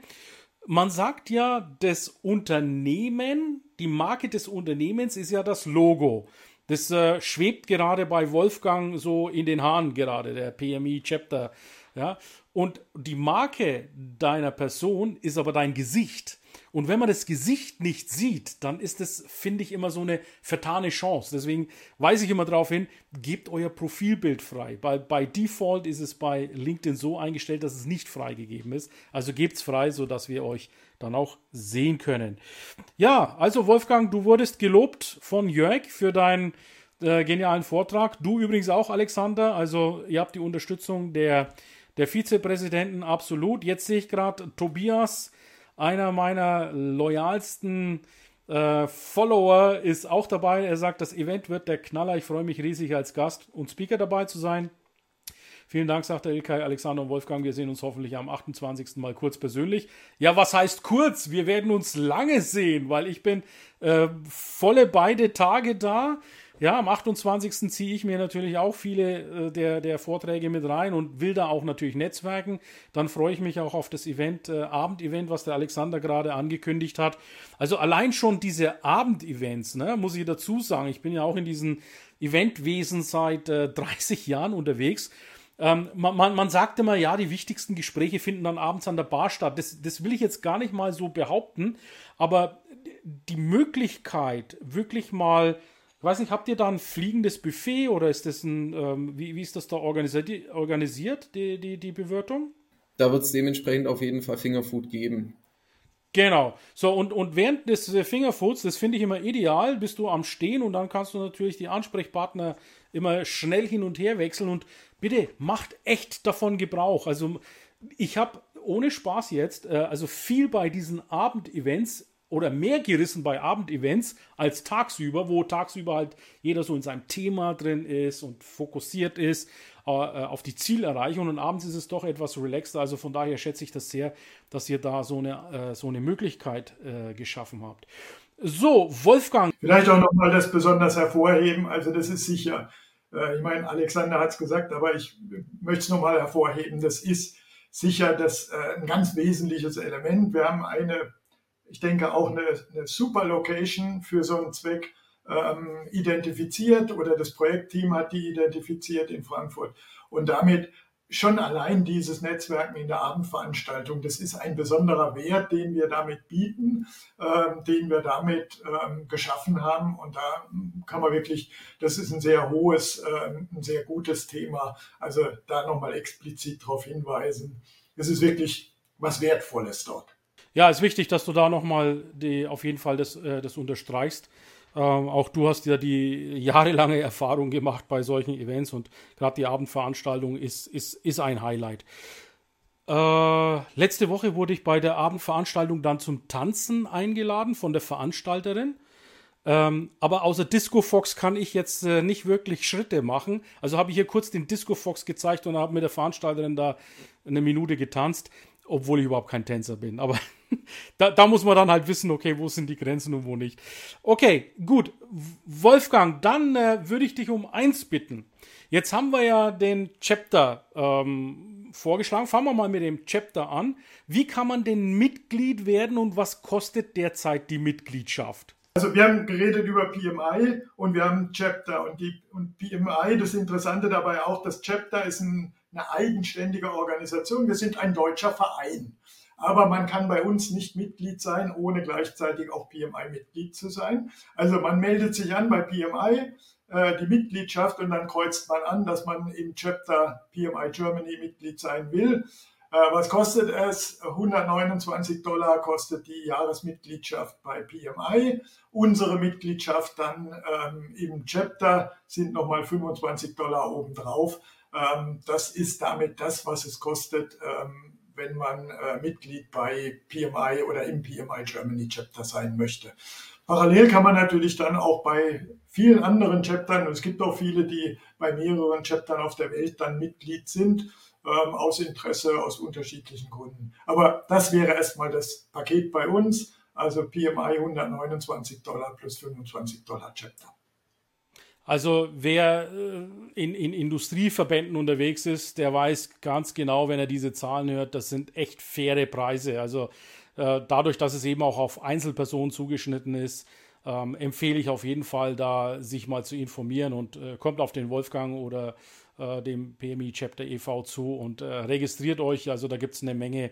man sagt ja, das Unternehmen, die Marke des Unternehmens ist ja das Logo. Das äh, schwebt gerade bei Wolfgang so in den Haaren gerade, der PMI Chapter. Ja? Und die Marke deiner Person ist aber dein Gesicht. Und wenn man das Gesicht nicht sieht, dann ist das, finde ich, immer so eine vertane Chance. Deswegen weise ich immer darauf hin, gebt euer Profilbild frei. Bei, bei Default ist es bei LinkedIn so eingestellt, dass es nicht freigegeben ist. Also gebt es frei, sodass wir euch dann auch sehen können. Ja, also Wolfgang, du wurdest gelobt von Jörg für deinen äh, genialen Vortrag. Du übrigens auch, Alexander. Also ihr habt die Unterstützung der, der Vizepräsidenten absolut. Jetzt sehe ich gerade Tobias einer meiner loyalsten äh, Follower ist auch dabei. Er sagt, das Event wird der Knaller. Ich freue mich riesig als Gast und Speaker dabei zu sein. Vielen Dank, sagt der Ilkay, Alexander und Wolfgang. Wir sehen uns hoffentlich am 28. mal kurz persönlich. Ja, was heißt kurz? Wir werden uns lange sehen, weil ich bin äh, volle beide Tage da. Ja, am 28. ziehe ich mir natürlich auch viele äh, der, der Vorträge mit rein und will da auch natürlich netzwerken. Dann freue ich mich auch auf das Event, äh, Abendevent, was der Alexander gerade angekündigt hat. Also allein schon diese Abendevents, ne, muss ich dazu sagen. Ich bin ja auch in diesem Eventwesen seit äh, 30 Jahren unterwegs. Ähm, man, man, sagt immer, ja, die wichtigsten Gespräche finden dann abends an der Bar statt. Das, das will ich jetzt gar nicht mal so behaupten, aber die Möglichkeit, wirklich mal ich weiß nicht, habt ihr da ein fliegendes Buffet oder ist das ein, ähm, wie, wie ist das da organisiert, organisiert die, die, die Bewirtung? Da wird es dementsprechend auf jeden Fall Fingerfood geben. Genau. So, und, und während des Fingerfoods, das finde ich immer ideal, bist du am Stehen und dann kannst du natürlich die Ansprechpartner immer schnell hin und her wechseln und bitte macht echt davon Gebrauch. Also ich habe ohne Spaß jetzt, äh, also viel bei diesen Abendevents oder mehr gerissen bei Abendevents als tagsüber, wo tagsüber halt jeder so in seinem Thema drin ist und fokussiert ist äh, äh, auf die Zielerreichung und abends ist es doch etwas relaxter. Also von daher schätze ich das sehr, dass ihr da so eine, äh, so eine Möglichkeit äh, geschaffen habt. So, Wolfgang. Vielleicht auch nochmal das besonders hervorheben. Also das ist sicher, äh, ich meine, Alexander hat es gesagt, aber ich möchte es nochmal hervorheben. Das ist sicher das, äh, ein ganz wesentliches Element. Wir haben eine, ich denke auch eine, eine super Location für so einen Zweck ähm, identifiziert oder das Projektteam hat die identifiziert in Frankfurt. Und damit schon allein dieses Netzwerken in der Abendveranstaltung, das ist ein besonderer Wert, den wir damit bieten, äh, den wir damit äh, geschaffen haben. Und da kann man wirklich, das ist ein sehr hohes, äh, ein sehr gutes Thema. Also da nochmal explizit darauf hinweisen. Es ist wirklich was Wertvolles dort. Ja, ist wichtig, dass du da nochmal auf jeden Fall das, äh, das unterstreichst. Ähm, auch du hast ja die jahrelange *laughs* Erfahrung gemacht bei solchen Events und gerade die Abendveranstaltung ist, ist, ist ein Highlight. Äh, letzte Woche wurde ich bei der Abendveranstaltung dann zum Tanzen eingeladen von der Veranstalterin. Ähm, aber außer Disco Fox kann ich jetzt äh, nicht wirklich Schritte machen. Also habe ich hier kurz den Disco Fox gezeigt und habe mit der Veranstalterin da eine Minute getanzt, obwohl ich überhaupt kein Tänzer bin. Aber *laughs* da, da, muss man dann halt wissen, okay, wo sind die Grenzen und wo nicht. Okay, gut. Wolfgang, dann äh, würde ich dich um eins bitten. Jetzt haben wir ja den Chapter ähm, vorgeschlagen. Fangen wir mal mit dem Chapter an. Wie kann man denn Mitglied werden und was kostet derzeit die Mitgliedschaft? Also wir haben geredet über PMI und wir haben Chapter und die und PMI, das Interessante dabei auch, das Chapter ist ein, eine eigenständige Organisation. Wir sind ein deutscher Verein. Aber man kann bei uns nicht Mitglied sein, ohne gleichzeitig auch PMI-Mitglied zu sein. Also man meldet sich an bei PMI, äh, die Mitgliedschaft, und dann kreuzt man an, dass man im Chapter PMI Germany Mitglied sein will. Äh, was kostet es? 129 Dollar kostet die Jahresmitgliedschaft bei PMI. Unsere Mitgliedschaft dann ähm, im Chapter sind nochmal 25 Dollar obendrauf. Ähm, das ist damit das, was es kostet, ähm, wenn man äh, Mitglied bei PMI oder im PMI Germany Chapter sein möchte. Parallel kann man natürlich dann auch bei vielen anderen Chaptern, und es gibt auch viele, die bei mehreren Chaptern auf der Welt dann Mitglied sind, ähm, aus Interesse, aus unterschiedlichen Gründen. Aber das wäre erstmal das Paket bei uns, also PMI 129 Dollar plus 25 Dollar Chapter. Also wer äh, in, in Industrieverbänden unterwegs ist, der weiß ganz genau, wenn er diese Zahlen hört, das sind echt faire Preise. Also äh, dadurch, dass es eben auch auf Einzelpersonen zugeschnitten ist, ähm, empfehle ich auf jeden Fall, da sich mal zu informieren und äh, kommt auf den Wolfgang oder äh, dem PMI Chapter e.V. zu und äh, registriert euch. Also da gibt es eine Menge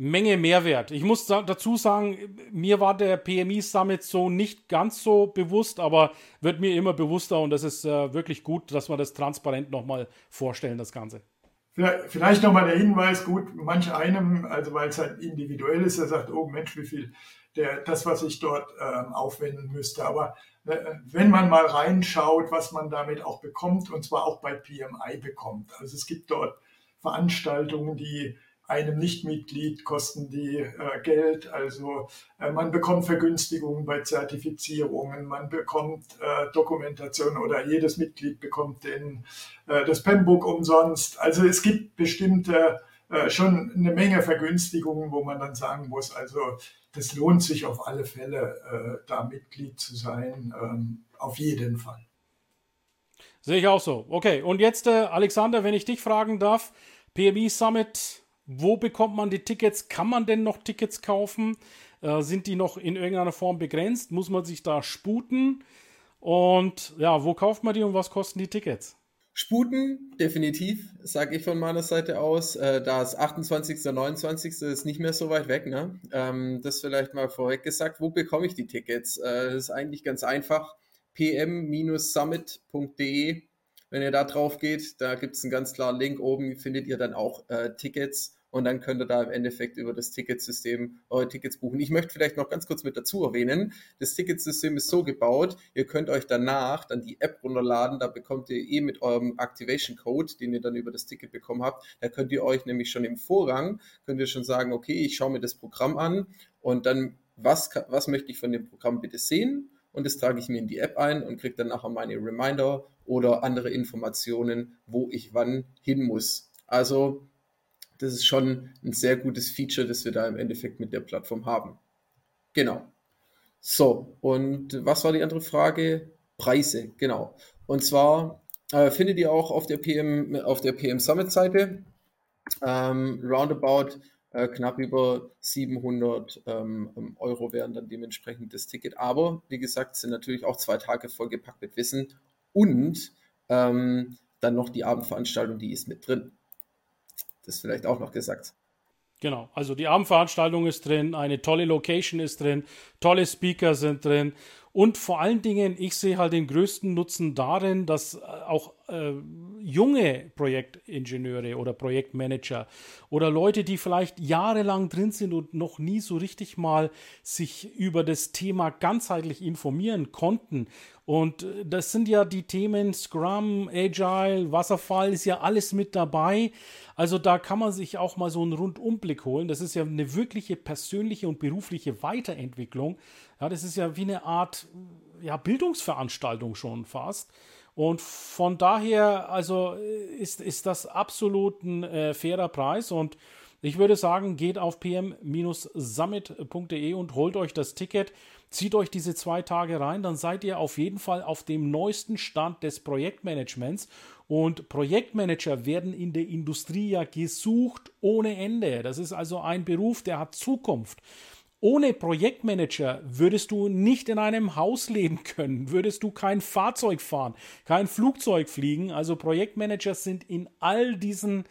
Menge Mehrwert. Ich muss dazu sagen, mir war der PMI Summit so nicht ganz so bewusst, aber wird mir immer bewusster und das ist äh, wirklich gut, dass wir das transparent nochmal vorstellen, das Ganze. Vielleicht nochmal der Hinweis, gut, manch einem, also weil es halt individuell ist, der sagt, oh Mensch, wie viel der, das, was ich dort ähm, aufwenden müsste. Aber äh, wenn man mal reinschaut, was man damit auch bekommt, und zwar auch bei PMI bekommt. Also es gibt dort Veranstaltungen, die einem Nichtmitglied kosten die äh, Geld. Also äh, man bekommt Vergünstigungen bei Zertifizierungen, man bekommt äh, Dokumentation oder jedes Mitglied bekommt den, äh, das PEMBOK umsonst. Also es gibt bestimmte äh, schon eine Menge Vergünstigungen, wo man dann sagen muss, also das lohnt sich auf alle Fälle, äh, da Mitglied zu sein, ähm, auf jeden Fall. Sehe ich auch so. Okay, und jetzt, Alexander, wenn ich dich fragen darf, PMI Summit wo bekommt man die Tickets? Kann man denn noch Tickets kaufen? Äh, sind die noch in irgendeiner Form begrenzt? Muss man sich da sputen? Und ja, wo kauft man die und was kosten die Tickets? Sputen, definitiv, sage ich von meiner Seite aus. Äh, da ist 28. 29. ist nicht mehr so weit weg. Ne? Ähm, das vielleicht mal vorweg gesagt. Wo bekomme ich die Tickets? Äh, das ist eigentlich ganz einfach. pm-summit.de. Wenn ihr da drauf geht, da gibt es einen ganz klaren Link oben, findet ihr dann auch äh, Tickets und dann könnt ihr da im Endeffekt über das Ticketsystem eure Tickets buchen. Ich möchte vielleicht noch ganz kurz mit dazu erwähnen, das Ticketsystem ist so gebaut, ihr könnt euch danach dann die App runterladen, da bekommt ihr eh mit eurem Activation Code, den ihr dann über das Ticket bekommen habt, da könnt ihr euch nämlich schon im Vorrang, könnt ihr schon sagen, okay, ich schaue mir das Programm an und dann, was, was möchte ich von dem Programm bitte sehen? Und das trage ich mir in die App ein und kriege dann nachher meine Reminder oder andere Informationen, wo ich wann hin muss. Also das ist schon ein sehr gutes Feature, das wir da im Endeffekt mit der Plattform haben. Genau. So, und was war die andere Frage? Preise, genau. Und zwar äh, findet ihr auch auf der PM, auf der PM Summit Seite ähm, roundabout äh, knapp über 700 ähm, Euro wären dann dementsprechend das Ticket. Aber wie gesagt, sind natürlich auch zwei Tage vollgepackt mit Wissen und ähm, dann noch die Abendveranstaltung, die ist mit drin. Das vielleicht auch noch gesagt. Genau, also die Abendveranstaltung ist drin, eine tolle Location ist drin, tolle Speaker sind drin und vor allen Dingen, ich sehe halt den größten Nutzen darin, dass äh, auch äh, junge Projektingenieure oder Projektmanager oder Leute, die vielleicht jahrelang drin sind und noch nie so richtig mal sich über das Thema ganzheitlich informieren konnten. Und äh, das sind ja die Themen Scrum, Agile, Wasserfall, ist ja alles mit dabei. Also da kann man sich auch mal so einen Rundumblick holen. Das ist ja eine wirkliche persönliche und berufliche Weiterentwicklung ja, das ist ja wie eine Art ja, Bildungsveranstaltung schon fast. Und von daher, also ist, ist das absolut ein äh, fairer Preis. Und ich würde sagen, geht auf pm-summit.de und holt euch das Ticket. Zieht euch diese zwei Tage rein, dann seid ihr auf jeden Fall auf dem neuesten Stand des Projektmanagements. Und Projektmanager werden in der Industrie ja gesucht ohne Ende. Das ist also ein Beruf, der hat Zukunft. Ohne Projektmanager würdest du nicht in einem Haus leben können, würdest du kein Fahrzeug fahren, kein Flugzeug fliegen. Also Projektmanager sind in all diesen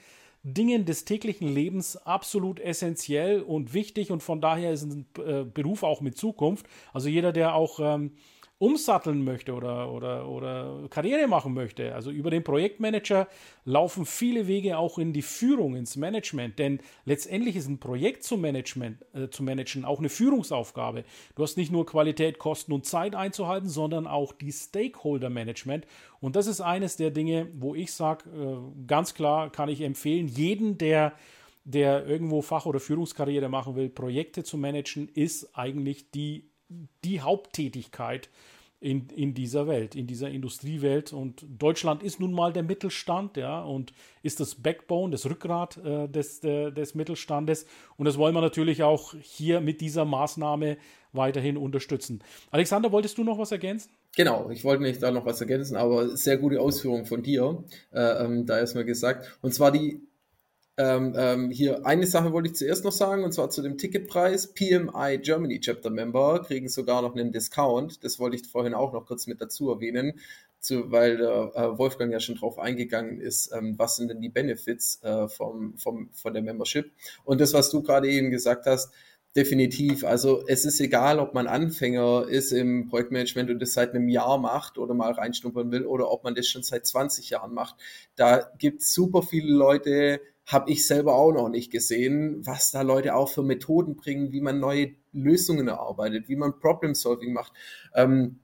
Dingen des täglichen Lebens absolut essentiell und wichtig und von daher ist ein äh, Beruf auch mit Zukunft. Also jeder, der auch ähm, umsatteln möchte oder, oder, oder Karriere machen möchte. Also über den Projektmanager laufen viele Wege auch in die Führung, ins Management, denn letztendlich ist ein Projekt zu, Management, äh, zu managen auch eine Führungsaufgabe. Du hast nicht nur Qualität, Kosten und Zeit einzuhalten, sondern auch die Stakeholder-Management. Und das ist eines der Dinge, wo ich sage, äh, ganz klar kann ich empfehlen, jeden, der der irgendwo Fach- oder Führungskarriere machen will, Projekte zu managen, ist eigentlich die die Haupttätigkeit in, in dieser Welt, in dieser Industriewelt. Und Deutschland ist nun mal der Mittelstand, ja, und ist das Backbone, das Rückgrat äh, des, de, des Mittelstandes. Und das wollen wir natürlich auch hier mit dieser Maßnahme weiterhin unterstützen. Alexander, wolltest du noch was ergänzen? Genau, ich wollte nicht da noch was ergänzen, aber sehr gute Ausführung von dir, äh, ähm, da erstmal gesagt. Und zwar die ähm, ähm, hier eine Sache wollte ich zuerst noch sagen, und zwar zu dem Ticketpreis. PMI Germany Chapter Member kriegen sogar noch einen Discount. Das wollte ich vorhin auch noch kurz mit dazu erwähnen, zu, weil äh, Wolfgang ja schon drauf eingegangen ist, ähm, was sind denn die Benefits äh, vom, vom, von der Membership. Und das, was du gerade eben gesagt hast, definitiv. Also es ist egal, ob man Anfänger ist im Projektmanagement und das seit einem Jahr macht oder mal reinschnuppern will oder ob man das schon seit 20 Jahren macht. Da gibt es super viele Leute, habe ich selber auch noch nicht gesehen, was da Leute auch für Methoden bringen, wie man neue Lösungen erarbeitet, wie man Problem-Solving macht. Ähm,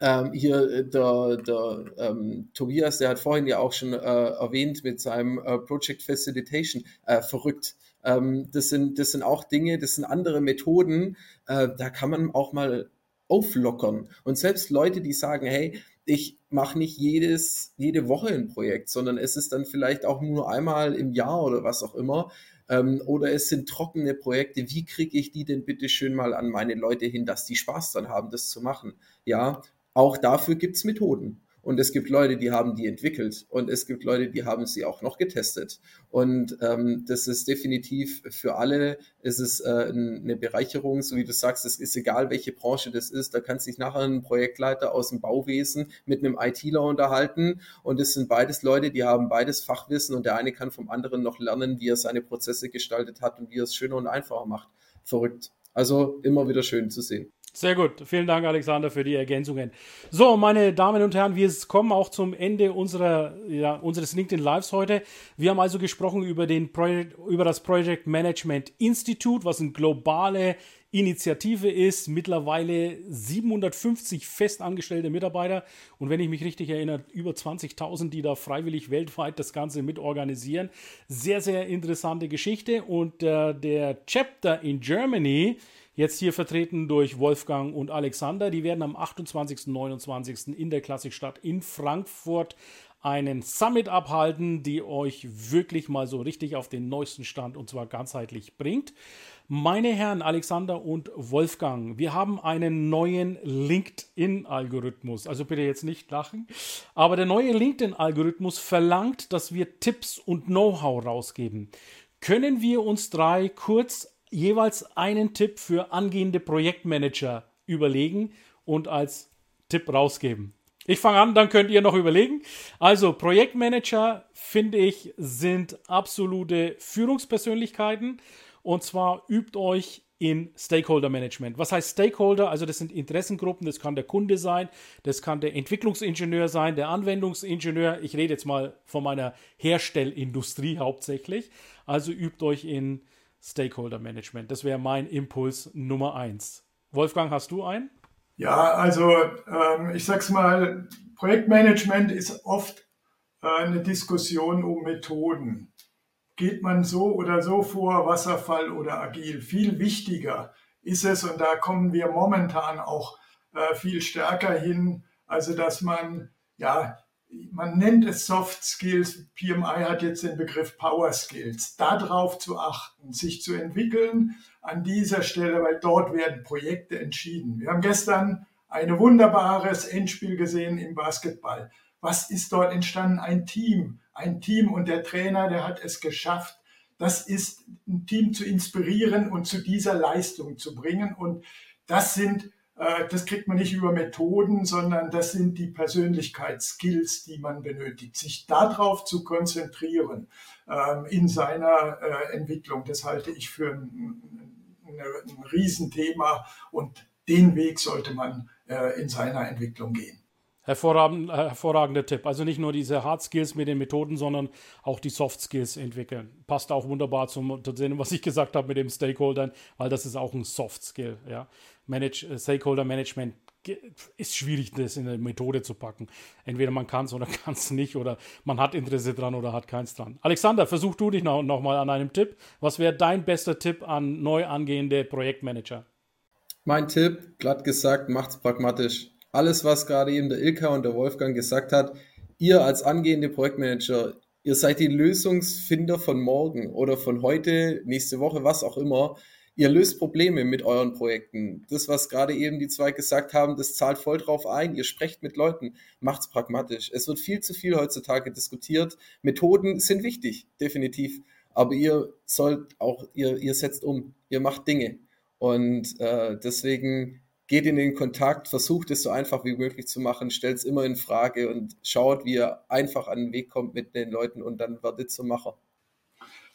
ähm, hier äh, der, der ähm, Tobias, der hat vorhin ja auch schon äh, erwähnt mit seinem äh, Project Facilitation, äh, verrückt. Ähm, das, sind, das sind auch Dinge, das sind andere Methoden, äh, da kann man auch mal auflockern. Und selbst Leute, die sagen, hey, ich mache nicht jedes, jede Woche ein Projekt, sondern es ist dann vielleicht auch nur einmal im Jahr oder was auch immer. Ähm, oder es sind trockene Projekte. Wie kriege ich die denn bitte schön mal an meine Leute hin, dass die Spaß dann haben, das zu machen? Ja, auch dafür gibt es Methoden. Und es gibt Leute, die haben die entwickelt und es gibt Leute, die haben sie auch noch getestet. Und ähm, das ist definitiv für alle, ist es äh, eine Bereicherung, so wie du sagst, es ist egal, welche Branche das ist. Da kann sich nachher ein Projektleiter aus dem Bauwesen mit einem ITler unterhalten. Und es sind beides Leute, die haben beides Fachwissen und der eine kann vom anderen noch lernen, wie er seine Prozesse gestaltet hat und wie er es schöner und einfacher macht. Verrückt. Also immer wieder schön zu sehen. Sehr gut. Vielen Dank, Alexander, für die Ergänzungen. So, meine Damen und Herren, wir kommen auch zum Ende unserer, ja, unseres LinkedIn Lives heute. Wir haben also gesprochen über, den Project, über das Project Management Institute, was eine globale Initiative ist. Mittlerweile 750 festangestellte Mitarbeiter. Und wenn ich mich richtig erinnere, über 20.000, die da freiwillig weltweit das Ganze mitorganisieren. Sehr, sehr interessante Geschichte. Und äh, der Chapter in Germany, Jetzt hier vertreten durch Wolfgang und Alexander. Die werden am 28. und 29. in der Klassikstadt in Frankfurt einen Summit abhalten, die euch wirklich mal so richtig auf den neuesten Stand und zwar ganzheitlich bringt. Meine Herren Alexander und Wolfgang, wir haben einen neuen LinkedIn-Algorithmus. Also bitte jetzt nicht lachen. Aber der neue LinkedIn-Algorithmus verlangt, dass wir Tipps und Know-how rausgeben. Können wir uns drei kurz jeweils einen Tipp für angehende Projektmanager überlegen und als Tipp rausgeben? Ich fange an, dann könnt ihr noch überlegen. Also Projektmanager, finde ich, sind absolute Führungspersönlichkeiten. Und zwar übt euch in Stakeholder Management. Was heißt Stakeholder? Also das sind Interessengruppen, das kann der Kunde sein, das kann der Entwicklungsingenieur sein, der Anwendungsingenieur. Ich rede jetzt mal von meiner Herstellindustrie hauptsächlich. Also übt euch in Stakeholder Management. Das wäre mein Impuls Nummer eins. Wolfgang, hast du einen? Ja, also ähm, ich sag's mal, Projektmanagement ist oft äh, eine Diskussion um Methoden. Geht man so oder so vor, Wasserfall oder agil? Viel wichtiger ist es, und da kommen wir momentan auch äh, viel stärker hin, also dass man ja man nennt es Soft Skills, PMI hat jetzt den Begriff Power Skills, darauf zu achten, sich zu entwickeln an dieser Stelle, weil dort werden Projekte entschieden. Wir haben gestern ein wunderbares Endspiel gesehen im Basketball. Was ist dort entstanden? Ein Team, ein Team und der Trainer, der hat es geschafft. Das ist ein Team zu inspirieren und zu dieser Leistung zu bringen und das sind das kriegt man nicht über Methoden, sondern das sind die Persönlichkeitsskills, die man benötigt. Sich darauf zu konzentrieren ähm, in seiner äh, Entwicklung, das halte ich für ein, ein Riesenthema und den Weg sollte man äh, in seiner Entwicklung gehen. Hervorragend, hervorragender Tipp. Also nicht nur diese Hard Skills mit den Methoden, sondern auch die Soft Skills entwickeln. Passt auch wunderbar zum, zum was ich gesagt habe mit dem Stakeholdern, weil das ist auch ein Soft Skill. Ja. Manage, äh, Stakeholder Management ist schwierig, das in eine Methode zu packen. Entweder man kann es oder *laughs* kann es nicht oder man hat Interesse dran oder hat keins dran. Alexander, versuch du dich noch, noch mal an einem Tipp. Was wäre dein bester Tipp an neu angehende Projektmanager? Mein Tipp, glatt gesagt, macht's pragmatisch. Alles, was gerade eben der Ilka und der Wolfgang gesagt hat, ihr als angehende Projektmanager, ihr seid die Lösungsfinder von morgen oder von heute, nächste Woche, was auch immer. Ihr löst Probleme mit euren Projekten. Das, was gerade eben die zwei gesagt haben, das zahlt voll drauf ein. Ihr sprecht mit Leuten, macht's pragmatisch. Es wird viel zu viel heutzutage diskutiert. Methoden sind wichtig, definitiv. Aber ihr sollt auch, ihr, ihr setzt um, ihr macht Dinge. Und äh, deswegen geht in den Kontakt, versucht es so einfach wie möglich zu machen, stellt es immer in Frage und schaut, wie ihr einfach an den Weg kommt mit den Leuten und dann werdet zum Macher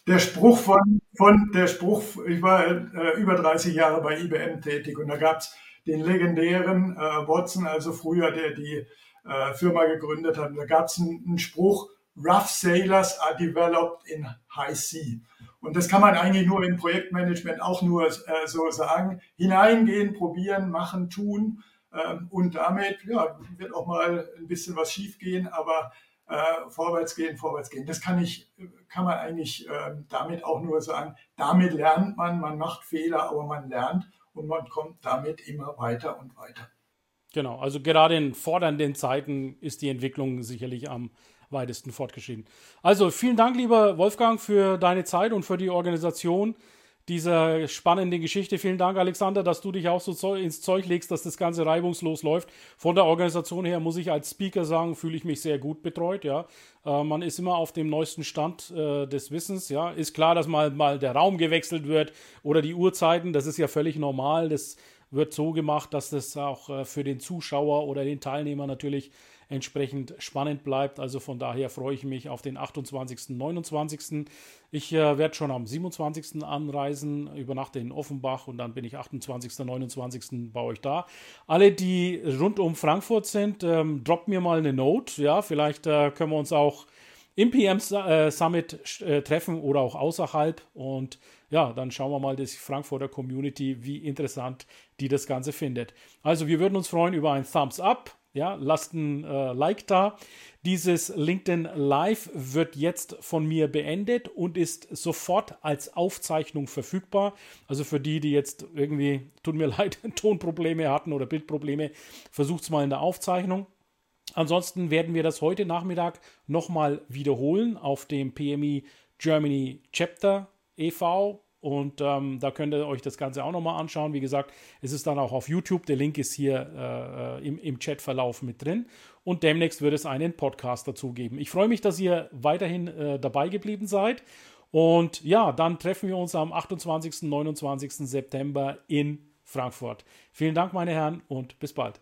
der Spruch von, von der Spruch, ich war äh, über 30 Jahre bei IBM tätig und da gab es den legendären äh, Watson, also früher, der die äh, Firma gegründet hat. Da gab es einen, Spruch, Rough Sailors are developed in High Sea. Und das kann man eigentlich nur im Projektmanagement auch nur äh, so sagen. Hineingehen, probieren, machen, tun. Ähm, und damit ja, wird auch mal ein bisschen was schiefgehen, aber äh, vorwärts gehen, vorwärts gehen. Das kann ich, kann man eigentlich äh, damit auch nur sagen. Damit lernt man, man macht Fehler, aber man lernt und man kommt damit immer weiter und weiter. Genau, also gerade in fordernden Zeiten ist die Entwicklung sicherlich am weitesten fortgeschritten. Also vielen Dank, lieber Wolfgang, für deine Zeit und für die Organisation dieser spannenden Geschichte. Vielen Dank, Alexander, dass du dich auch so ins Zeug legst, dass das Ganze reibungslos läuft. Von der Organisation her muss ich als Speaker sagen, fühle ich mich sehr gut betreut. Ja, äh, man ist immer auf dem neuesten Stand äh, des Wissens. Ja, ist klar, dass mal, mal der Raum gewechselt wird oder die Uhrzeiten. Das ist ja völlig normal. Das wird so gemacht, dass das auch äh, für den Zuschauer oder den Teilnehmer natürlich entsprechend spannend bleibt. Also von daher freue ich mich auf den 28., 29. Ich äh, werde schon am 27. anreisen, übernachte in Offenbach und dann bin ich 28., 29. bei euch da. Alle, die rund um Frankfurt sind, ähm, droppt mir mal eine Note. Ja, vielleicht äh, können wir uns auch im PM äh, Summit äh, treffen oder auch außerhalb. Und ja, dann schauen wir mal die Frankfurter Community, wie interessant die das Ganze findet. Also wir würden uns freuen über ein Thumbs Up ja, lasst ein äh, Like da. Dieses LinkedIn Live wird jetzt von mir beendet und ist sofort als Aufzeichnung verfügbar. Also für die, die jetzt irgendwie, tut mir *laughs* leid, Tonprobleme hatten oder Bildprobleme, versucht es mal in der Aufzeichnung. Ansonsten werden wir das heute Nachmittag nochmal wiederholen auf dem PMI Germany Chapter e.V. Und ähm, da könnt ihr euch das Ganze auch nochmal anschauen. Wie gesagt, es ist dann auch auf YouTube. Der Link ist hier äh, im, im Chatverlauf mit drin. Und demnächst wird es einen Podcast dazu geben. Ich freue mich, dass ihr weiterhin äh, dabei geblieben seid. Und ja, dann treffen wir uns am 28. 29. September in Frankfurt. Vielen Dank, meine Herren, und bis bald.